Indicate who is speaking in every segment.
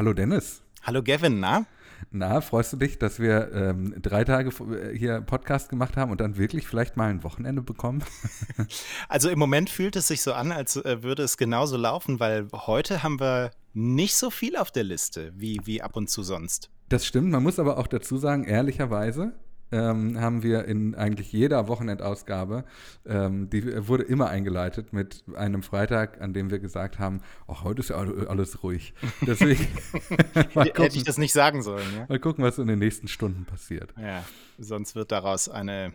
Speaker 1: Hallo Dennis.
Speaker 2: Hallo Gavin, na?
Speaker 1: Na, freust du dich, dass wir ähm, drei Tage hier Podcast gemacht haben und dann wirklich vielleicht mal ein Wochenende bekommen?
Speaker 2: also im Moment fühlt es sich so an, als äh, würde es genauso laufen, weil heute haben wir nicht so viel auf der Liste wie, wie ab und zu sonst.
Speaker 1: Das stimmt, man muss aber auch dazu sagen, ehrlicherweise, ähm, haben wir in eigentlich jeder Wochenendausgabe, ähm, die wurde immer eingeleitet mit einem Freitag, an dem wir gesagt haben, ach, heute ist ja alles ruhig. Deswegen
Speaker 2: gucken, hätte ich das nicht sagen sollen. Ja?
Speaker 1: Mal gucken, was in den nächsten Stunden passiert.
Speaker 2: Ja, sonst wird daraus eine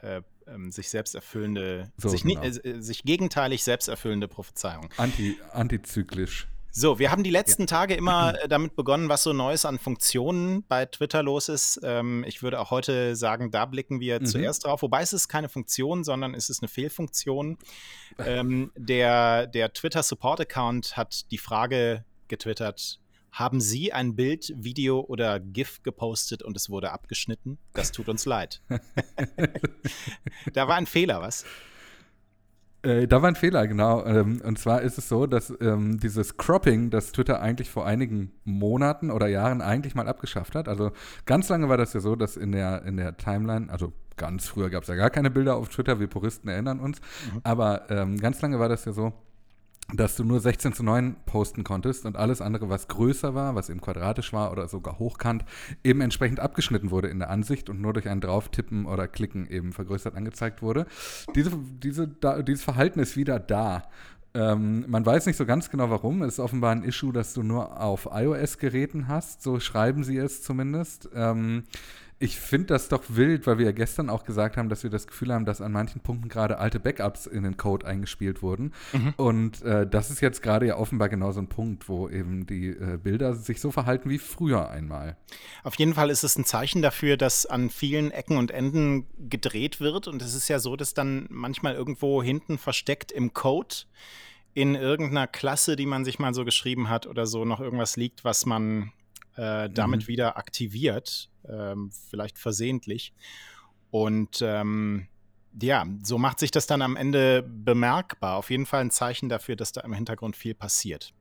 Speaker 2: äh, ähm, sich selbst erfüllende, so, sich, genau. äh, sich gegenteilig selbst erfüllende Prophezeiung.
Speaker 1: Anti, antizyklisch.
Speaker 2: So, wir haben die letzten ja. Tage immer äh, damit begonnen, was so Neues an Funktionen bei Twitter los ist. Ähm, ich würde auch heute sagen, da blicken wir mhm. zuerst drauf. Wobei es ist keine Funktion, sondern es ist eine Fehlfunktion. Ähm, der der Twitter Support Account hat die Frage getwittert, haben Sie ein Bild, Video oder GIF gepostet und es wurde abgeschnitten? Das tut uns leid. da war ein Fehler, was?
Speaker 1: Äh, da war ein Fehler, genau. Ähm, und zwar ist es so, dass ähm, dieses Cropping, das Twitter eigentlich vor einigen Monaten oder Jahren eigentlich mal abgeschafft hat. Also ganz lange war das ja so, dass in der, in der Timeline, also ganz früher gab es ja gar keine Bilder auf Twitter, wir Puristen erinnern uns, mhm. aber ähm, ganz lange war das ja so, dass du nur 16 zu 9 posten konntest und alles andere, was größer war, was eben quadratisch war oder sogar hochkant, eben entsprechend abgeschnitten wurde in der Ansicht und nur durch ein Drauftippen oder Klicken eben vergrößert angezeigt wurde. Diese, diese, da, dieses Verhalten ist wieder da. Ähm, man weiß nicht so ganz genau warum. Es ist offenbar ein Issue, das du nur auf iOS-Geräten hast. So schreiben sie es zumindest. Ähm, ich finde das doch wild, weil wir ja gestern auch gesagt haben, dass wir das Gefühl haben, dass an manchen Punkten gerade alte Backups in den Code eingespielt wurden. Mhm. Und äh, das ist jetzt gerade ja offenbar genau so ein Punkt, wo eben die äh, Bilder sich so verhalten wie früher einmal.
Speaker 2: Auf jeden Fall ist es ein Zeichen dafür, dass an vielen Ecken und Enden gedreht wird. Und es ist ja so, dass dann manchmal irgendwo hinten versteckt im Code in irgendeiner Klasse, die man sich mal so geschrieben hat oder so, noch irgendwas liegt, was man äh, damit mhm. wieder aktiviert, ähm, vielleicht versehentlich. Und ähm, ja, so macht sich das dann am Ende bemerkbar. Auf jeden Fall ein Zeichen dafür, dass da im Hintergrund viel passiert.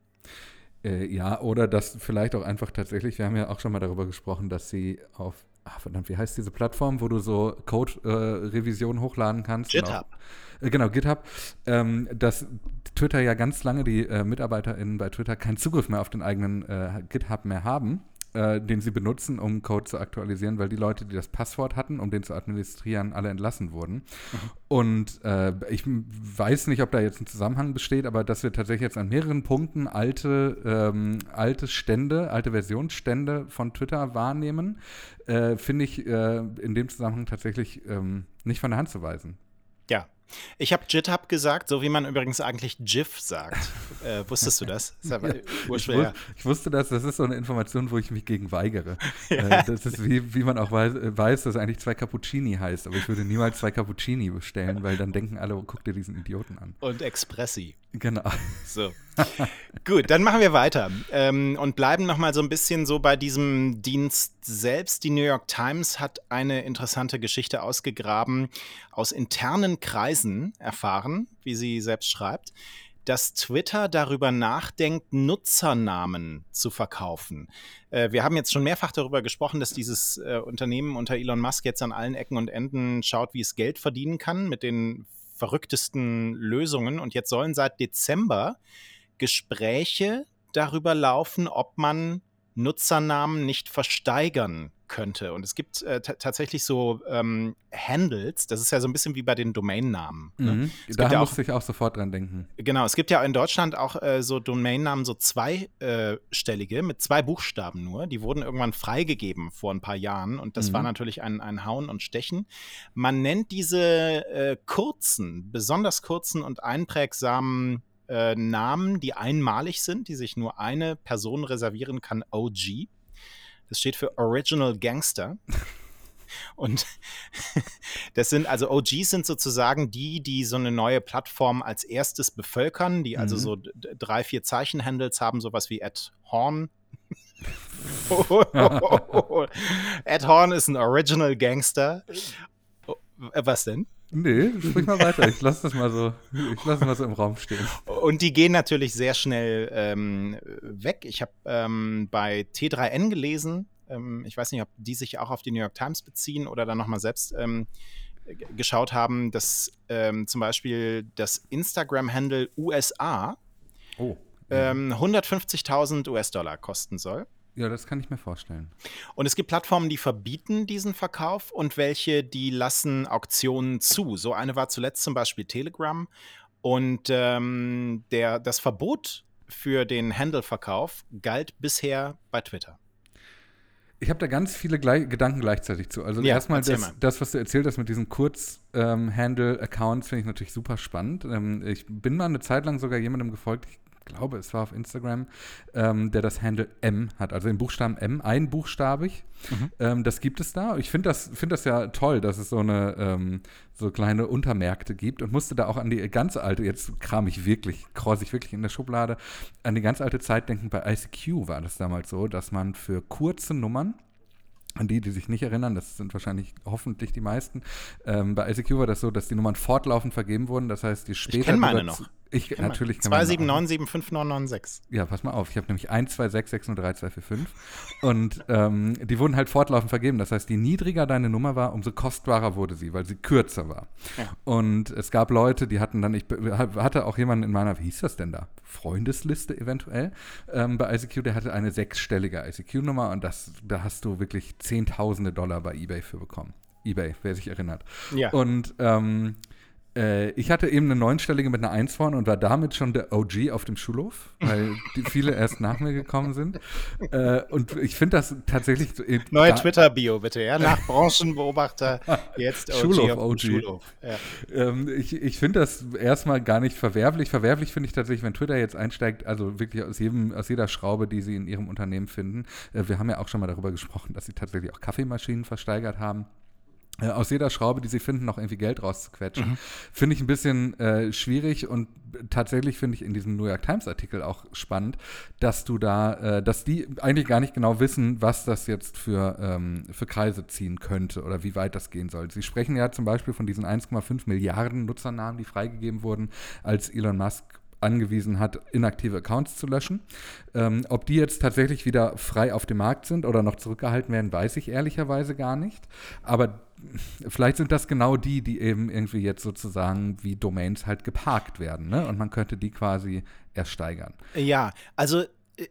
Speaker 1: Äh, ja, oder dass vielleicht auch einfach tatsächlich, wir haben ja auch schon mal darüber gesprochen, dass sie auf, ach verdammt, wie heißt diese Plattform, wo du so Code-Revisionen äh, hochladen kannst?
Speaker 2: GitHub.
Speaker 1: Auch, äh, genau, GitHub. Ähm, dass Twitter ja ganz lange die äh, MitarbeiterInnen bei Twitter keinen Zugriff mehr auf den eigenen äh, GitHub mehr haben äh, den sie benutzen, um Code zu aktualisieren, weil die Leute, die das Passwort hatten, um den zu administrieren, alle entlassen wurden. Mhm. Und äh, ich weiß nicht, ob da jetzt ein Zusammenhang besteht, aber dass wir tatsächlich jetzt an mehreren Punkten alte, ähm, alte Stände, alte Versionsstände von Twitter wahrnehmen, äh, finde ich äh, in dem Zusammenhang tatsächlich ähm, nicht von der Hand zu weisen.
Speaker 2: Ja, ich habe GitHub gesagt, so wie man übrigens eigentlich GIF sagt. Äh, wusstest du das? das
Speaker 1: ich, wus ich, wusste das, das ist so eine Information, wo ich mich gegen weigere. Ja. Äh, das ist wie, wie man auch weiß, weiß, dass eigentlich zwei Cappuccini heißt, aber ich würde niemals zwei Cappuccini bestellen, weil dann denken alle, oh, guck dir diesen Idioten an.
Speaker 2: Und Expressi.
Speaker 1: Genau.
Speaker 2: So. Gut, dann machen wir weiter ähm, und bleiben nochmal so ein bisschen so bei diesem Dienst selbst. Die New York Times hat eine interessante Geschichte ausgegraben, aus internen Kreisen erfahren, wie sie selbst schreibt, dass Twitter darüber nachdenkt, Nutzernamen zu verkaufen. Äh, wir haben jetzt schon mehrfach darüber gesprochen, dass dieses äh, Unternehmen unter Elon Musk jetzt an allen Ecken und Enden schaut, wie es Geld verdienen kann mit den verrücktesten Lösungen. Und jetzt sollen seit Dezember Gespräche darüber laufen, ob man Nutzernamen nicht versteigern könnte. Und es gibt äh, tatsächlich so ähm, Handles, das ist ja so ein bisschen wie bei den Domainnamen.
Speaker 1: Ne? Mhm. Da ja musste ich auch sofort dran denken.
Speaker 2: Genau, es gibt ja in Deutschland auch äh, so Domainnamen, so zweistellige, äh, mit zwei Buchstaben nur. Die wurden irgendwann freigegeben vor ein paar Jahren und das mhm. war natürlich ein, ein Hauen und Stechen. Man nennt diese äh, kurzen, besonders kurzen und einprägsamen äh, Namen, die einmalig sind, die sich nur eine Person reservieren kann, OG. Das steht für Original Gangster. Und das sind also OGs sind sozusagen die, die so eine neue Plattform als erstes bevölkern, die also mhm. so drei, vier Zeichen-Handles haben, sowas wie Ed Horn. Ed Horn ist ein Original Gangster. Oh, was denn?
Speaker 1: Nee, sprich mal weiter. Ich lasse das mal so, ich lasse mal so im Raum stehen.
Speaker 2: Und die gehen natürlich sehr schnell ähm, weg. Ich habe ähm, bei T3N gelesen, ähm, ich weiß nicht, ob die sich auch auf die New York Times beziehen oder dann nochmal selbst ähm, geschaut haben, dass ähm, zum Beispiel das Instagram-Handle USA oh. 150.000 US-Dollar kosten soll.
Speaker 1: Ja, das kann ich mir vorstellen.
Speaker 2: Und es gibt Plattformen, die verbieten diesen Verkauf und welche, die lassen Auktionen zu. So eine war zuletzt zum Beispiel Telegram. Und ähm, der, das Verbot für den Handle-Verkauf galt bisher bei Twitter.
Speaker 1: Ich habe da ganz viele gleich, Gedanken gleichzeitig zu. Also ja, erstmal das, das, was du erzählt hast mit diesen Kurz-Handle-Accounts, ähm, finde ich natürlich super spannend. Ähm, ich bin mal eine Zeit lang sogar jemandem gefolgt, ich glaube, es war auf Instagram, ähm, der das Handle M hat, also den Buchstaben M, einbuchstabig. Mhm. Ähm, das gibt es da. Ich finde das, find das ja toll, dass es so eine ähm, so kleine Untermärkte gibt und musste da auch an die ganz alte, jetzt kram ich wirklich, kreuz ich wirklich in der Schublade, an die ganz alte Zeit denken. Bei ICQ war das damals so, dass man für kurze Nummern an die, die sich nicht erinnern, das sind wahrscheinlich hoffentlich die meisten. Ähm, bei ICQ war das so, dass die Nummern fortlaufend vergeben wurden. Das heißt, die später. Ich
Speaker 2: kenne meine noch.
Speaker 1: Ich, ich natürlich
Speaker 2: kann 279975996.
Speaker 1: Ja, pass mal auf. Ich habe nämlich 126603245 und ähm, die wurden halt fortlaufend vergeben. Das heißt, je niedriger deine Nummer war, umso kostbarer wurde sie, weil sie kürzer war. Ja. Und es gab Leute, die hatten dann, ich hatte auch jemanden in meiner, wie hieß das denn da? Freundesliste eventuell ähm, bei ICQ, der hatte eine sechsstellige ICQ-Nummer und das, da hast du wirklich Zehntausende Dollar bei eBay für bekommen. eBay, wer sich erinnert. Ja. Und ähm, äh, ich hatte eben eine neunstellige mit einer Eins vorne und war damit schon der OG auf dem Schulhof, weil die viele erst nach mir gekommen sind. Äh, und ich finde das tatsächlich.
Speaker 2: Äh, Neue Twitter-Bio bitte, ja? Nach Branchenbeobachter, jetzt OG Schulhof, auf OG. Schulhof.
Speaker 1: Ja. Ähm, ich ich finde das erstmal gar nicht verwerflich. Verwerflich finde ich tatsächlich, wenn Twitter jetzt einsteigt, also wirklich aus, jedem, aus jeder Schraube, die sie in ihrem Unternehmen finden. Äh, wir haben ja auch schon mal darüber gesprochen, dass sie tatsächlich auch Kaffeemaschinen versteigert haben. Äh, aus jeder Schraube, die sie finden, noch irgendwie Geld rauszuquetschen. Mhm. Finde ich ein bisschen äh, schwierig und tatsächlich finde ich in diesem New York Times Artikel auch spannend, dass du da, äh, dass die eigentlich gar nicht genau wissen, was das jetzt für, ähm, für Kreise ziehen könnte oder wie weit das gehen soll. Sie sprechen ja zum Beispiel von diesen 1,5 Milliarden Nutzernamen, die freigegeben wurden, als Elon Musk angewiesen hat, inaktive Accounts zu löschen. Ähm, ob die jetzt tatsächlich wieder frei auf dem Markt sind oder noch zurückgehalten werden, weiß ich ehrlicherweise gar nicht. Aber vielleicht sind das genau die, die eben irgendwie jetzt sozusagen wie Domains halt geparkt werden. Ne? Und man könnte die quasi ersteigern.
Speaker 2: Ja, also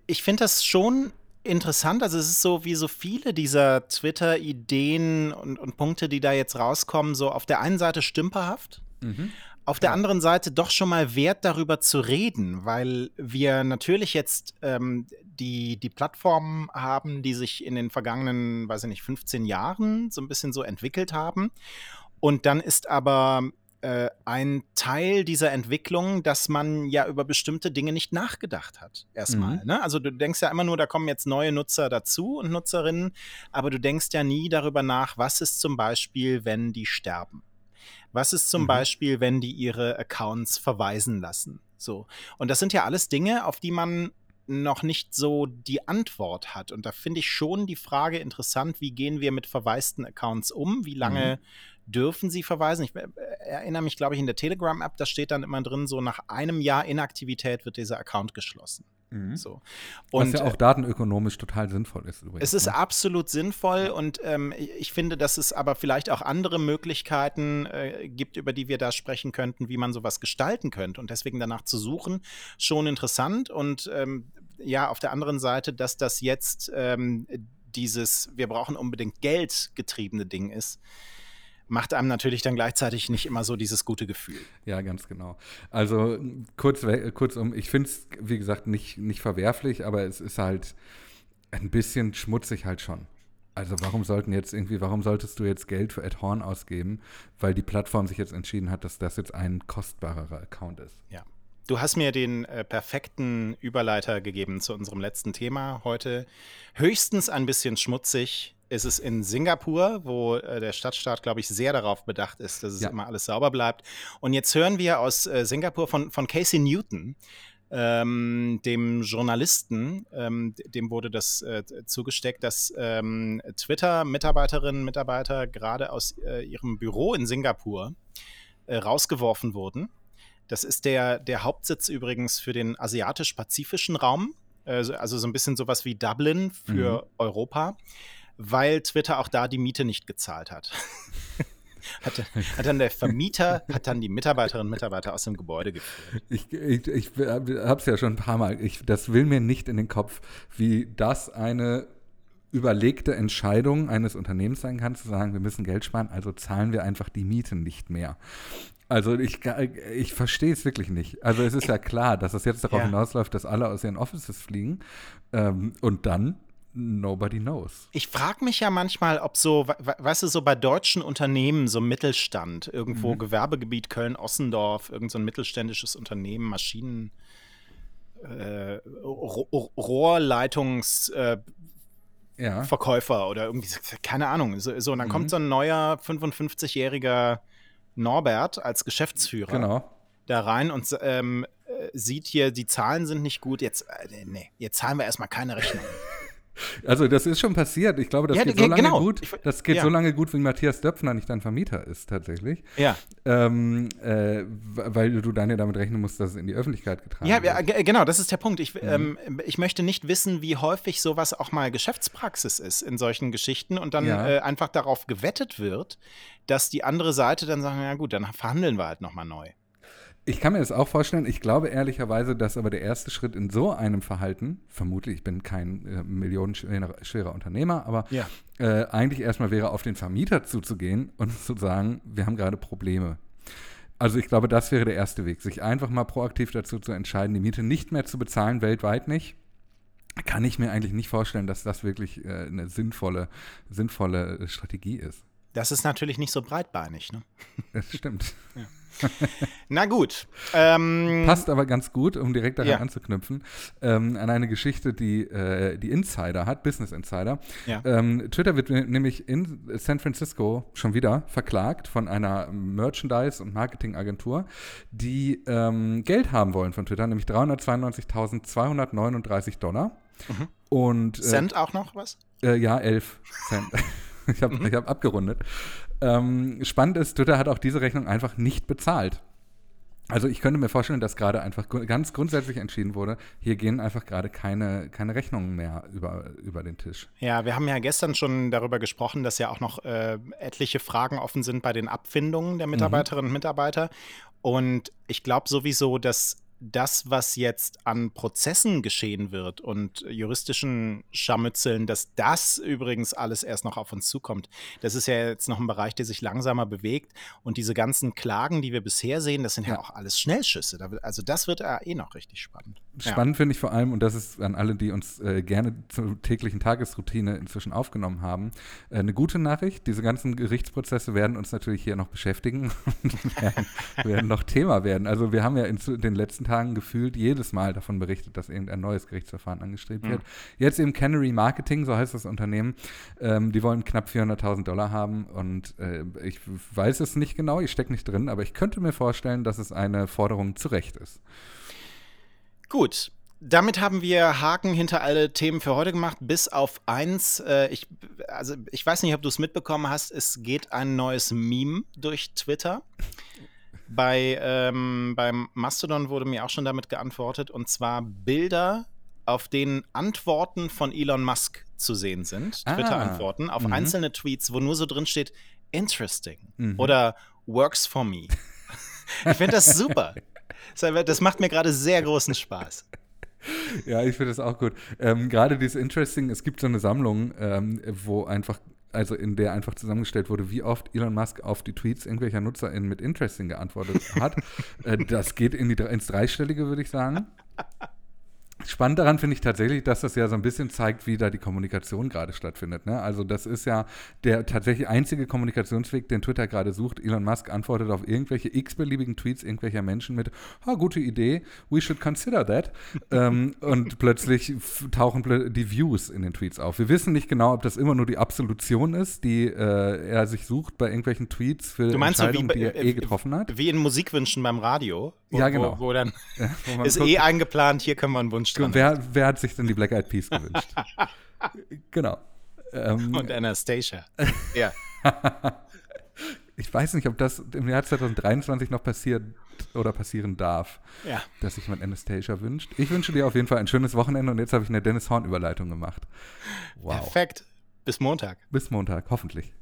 Speaker 2: ich finde das schon interessant. Also es ist so wie so viele dieser Twitter-Ideen und, und Punkte, die da jetzt rauskommen, so auf der einen Seite stümperhaft. Mhm auf der anderen Seite doch schon mal wert, darüber zu reden, weil wir natürlich jetzt ähm, die, die Plattformen haben, die sich in den vergangenen, weiß ich nicht, 15 Jahren so ein bisschen so entwickelt haben. Und dann ist aber äh, ein Teil dieser Entwicklung, dass man ja über bestimmte Dinge nicht nachgedacht hat. Erstmal. Mhm. Ne? Also du denkst ja immer nur, da kommen jetzt neue Nutzer dazu und Nutzerinnen, aber du denkst ja nie darüber nach, was ist zum Beispiel, wenn die sterben. Was ist zum mhm. Beispiel, wenn die ihre Accounts verweisen lassen? So. Und das sind ja alles Dinge, auf die man noch nicht so die Antwort hat. Und da finde ich schon die Frage interessant, wie gehen wir mit verwaisten Accounts um? Wie lange mhm. dürfen sie verweisen? Ich äh, erinnere mich, glaube ich, in der Telegram-App, da steht dann immer drin, so nach einem Jahr Inaktivität wird dieser Account geschlossen. Mhm. So.
Speaker 1: Und, Was ja auch äh, datenökonomisch total sinnvoll ist.
Speaker 2: Übrigens, es ist ne? absolut sinnvoll und ähm, ich finde, dass es aber vielleicht auch andere Möglichkeiten äh, gibt, über die wir da sprechen könnten, wie man sowas gestalten könnte. Und deswegen danach zu suchen, schon interessant. Und ähm, ja, auf der anderen Seite, dass das jetzt ähm, dieses, wir brauchen unbedingt Geld getriebene Ding ist macht einem natürlich dann gleichzeitig nicht immer so dieses gute Gefühl.
Speaker 1: Ja, ganz genau. Also kurz, kurzum, ich finde es, wie gesagt, nicht, nicht verwerflich, aber es ist halt ein bisschen schmutzig halt schon. Also warum sollten jetzt irgendwie, warum solltest du jetzt Geld für Ed Horn ausgeben, weil die Plattform sich jetzt entschieden hat, dass das jetzt ein kostbarerer Account ist?
Speaker 2: Ja. Du hast mir den äh, perfekten Überleiter gegeben zu unserem letzten Thema heute. Höchstens ein bisschen schmutzig, ist es in Singapur, wo äh, der Stadtstaat, glaube ich, sehr darauf bedacht ist, dass es ja. immer alles sauber bleibt. Und jetzt hören wir aus äh, Singapur von, von Casey Newton, ähm, dem Journalisten, ähm, dem wurde das äh, zugesteckt, dass ähm, Twitter-Mitarbeiterinnen und Mitarbeiter gerade aus äh, ihrem Büro in Singapur äh, rausgeworfen wurden. Das ist der, der Hauptsitz übrigens für den asiatisch-pazifischen Raum, also, also so ein bisschen sowas wie Dublin für mhm. Europa, weil Twitter auch da die Miete nicht gezahlt hat. hat, hat, dann der Vermieter, hat dann die Mitarbeiterinnen und Mitarbeiter aus dem Gebäude geführt.
Speaker 1: Ich, ich, ich habe es ja schon ein paar Mal, ich, das will mir nicht in den Kopf, wie das eine überlegte Entscheidung eines Unternehmens sein kann, zu sagen, wir müssen Geld sparen, also zahlen wir einfach die Mieten nicht mehr. Also ich, ich verstehe es wirklich nicht. Also es ist ja klar, dass es jetzt darauf ja. hinausläuft, dass alle aus ihren Offices fliegen ähm, und dann nobody knows.
Speaker 2: Ich frage mich ja manchmal, ob so, weißt du, so bei deutschen Unternehmen, so Mittelstand, irgendwo mhm. Gewerbegebiet Köln-Ossendorf, irgend so ein mittelständisches Unternehmen, Maschinen, äh, Rohrleitungs- äh, ja. Oder irgendwie, keine Ahnung. So, so und dann mhm. kommt so ein neuer 55-jähriger Norbert als Geschäftsführer genau. da rein und ähm, äh, sieht hier, die Zahlen sind nicht gut, jetzt, äh, nee, jetzt zahlen wir erstmal keine Rechnung.
Speaker 1: Also das ist schon passiert. Ich glaube, das ja, geht so lange genau. gut. Das geht ja. so lange gut, wie Matthias Döpfner nicht dein Vermieter ist tatsächlich.
Speaker 2: Ja.
Speaker 1: Ähm, äh, weil du dann ja damit rechnen musst, dass es in die Öffentlichkeit getragen
Speaker 2: ja, wird. Ja, genau. Das ist der Punkt. Ich, mhm. ähm, ich möchte nicht wissen, wie häufig sowas auch mal Geschäftspraxis ist in solchen Geschichten und dann ja. äh, einfach darauf gewettet wird, dass die andere Seite dann sagen, ja gut, dann verhandeln wir halt nochmal neu.
Speaker 1: Ich kann mir das auch vorstellen. Ich glaube ehrlicherweise, dass aber der erste Schritt in so einem Verhalten, vermutlich, ich bin kein äh, millionenschwerer Unternehmer, aber ja. äh, eigentlich erstmal wäre, auf den Vermieter zuzugehen und zu sagen, wir haben gerade Probleme. Also ich glaube, das wäre der erste Weg, sich einfach mal proaktiv dazu zu entscheiden, die Miete nicht mehr zu bezahlen, weltweit nicht. Kann ich mir eigentlich nicht vorstellen, dass das wirklich äh, eine sinnvolle, sinnvolle Strategie ist.
Speaker 2: Das ist natürlich nicht so breitbeinig, ne?
Speaker 1: Das stimmt. Ja.
Speaker 2: Na gut. Ähm,
Speaker 1: Passt aber ganz gut, um direkt daran ja. anzuknüpfen, ähm, an eine Geschichte, die äh, die Insider hat, Business Insider. Ja. Ähm, Twitter wird nämlich in San Francisco schon wieder verklagt von einer Merchandise- und Marketingagentur, die ähm, Geld haben wollen von Twitter, nämlich 392.239 Dollar.
Speaker 2: Mhm. Und, äh, Cent auch noch was?
Speaker 1: Äh, ja, 11 Cent. ich habe mhm. hab abgerundet. Ähm, spannend ist, Twitter hat auch diese Rechnung einfach nicht bezahlt. Also ich könnte mir vorstellen, dass gerade einfach ganz grundsätzlich entschieden wurde, hier gehen einfach gerade keine, keine Rechnungen mehr über, über den Tisch.
Speaker 2: Ja, wir haben ja gestern schon darüber gesprochen, dass ja auch noch äh, etliche Fragen offen sind bei den Abfindungen der mhm. Mitarbeiterinnen und Mitarbeiter. Und ich glaube sowieso, dass das, was jetzt an Prozessen geschehen wird und juristischen Scharmützeln, dass das übrigens alles erst noch auf uns zukommt. Das ist ja jetzt noch ein Bereich, der sich langsamer bewegt. Und diese ganzen Klagen, die wir bisher sehen, das sind ja, ja auch alles Schnellschüsse. Also das wird ja eh noch richtig spannend.
Speaker 1: Spannend ja. finde ich vor allem, und das ist an alle, die uns äh, gerne zur täglichen Tagesroutine inzwischen aufgenommen haben, äh, eine gute Nachricht. Diese ganzen Gerichtsprozesse werden uns natürlich hier noch beschäftigen und werden, werden noch Thema werden. Also wir haben ja in den letzten Tagen gefühlt jedes Mal davon berichtet, dass irgendein neues Gerichtsverfahren angestrebt mhm. wird. Jetzt eben Canary Marketing, so heißt das Unternehmen, ähm, die wollen knapp 400.000 Dollar haben und äh, ich weiß es nicht genau, ich stecke nicht drin, aber ich könnte mir vorstellen, dass es eine Forderung zu Recht ist.
Speaker 2: Gut, damit haben wir Haken hinter alle Themen für heute gemacht, bis auf eins. Äh, ich, also ich weiß nicht, ob du es mitbekommen hast. Es geht ein neues Meme durch Twitter. Bei, ähm, beim Mastodon wurde mir auch schon damit geantwortet, und zwar Bilder, auf denen Antworten von Elon Musk zu sehen sind, ah, Twitter-Antworten, auf mhm. einzelne Tweets, wo nur so drin steht, interesting mhm. oder works for me. ich finde das super. Das macht mir gerade sehr großen Spaß.
Speaker 1: Ja, ich finde das auch gut. Ähm, gerade dieses Interesting, es gibt so eine Sammlung, ähm, wo einfach also in der einfach zusammengestellt wurde, wie oft Elon Musk auf die Tweets irgendwelcher NutzerInnen mit Interesting geantwortet hat. äh, das geht in die, ins Dreistellige, würde ich sagen. Spannend daran finde ich tatsächlich, dass das ja so ein bisschen zeigt, wie da die Kommunikation gerade stattfindet. Ne? Also das ist ja der tatsächlich einzige Kommunikationsweg, den Twitter gerade sucht. Elon Musk antwortet auf irgendwelche x-beliebigen Tweets irgendwelcher Menschen mit, ha, gute Idee, we should consider that. ähm, und plötzlich tauchen die Views in den Tweets auf. Wir wissen nicht genau, ob das immer nur die Absolution ist, die äh, er sich sucht bei irgendwelchen Tweets für
Speaker 2: du meinst
Speaker 1: Entscheidungen,
Speaker 2: so wie,
Speaker 1: die er äh, eh getroffen hat.
Speaker 2: Wie in Musikwünschen beim Radio? Wo,
Speaker 1: Ja, genau.
Speaker 2: Wo, wo dann
Speaker 1: wo
Speaker 2: ist
Speaker 1: guckt,
Speaker 2: eh eingeplant, hier können wir einen Wunsch dran.
Speaker 1: wer, wer hat sich denn die Black Eyed Peas gewünscht? genau. Ähm,
Speaker 2: Und Anastasia. ja.
Speaker 1: ich weiß nicht, ob das im Jahr 2023 noch passiert oder passieren darf,
Speaker 2: Ja.
Speaker 1: dass sich jemand Anastasia wünscht. Ich wünsche dir auf jeden Fall ein schönes Wochenende und jetzt habe ich eine Dennis Horn-Überleitung gemacht. Wow.
Speaker 2: Perfekt. Bis Montag.
Speaker 1: Bis Montag, hoffentlich.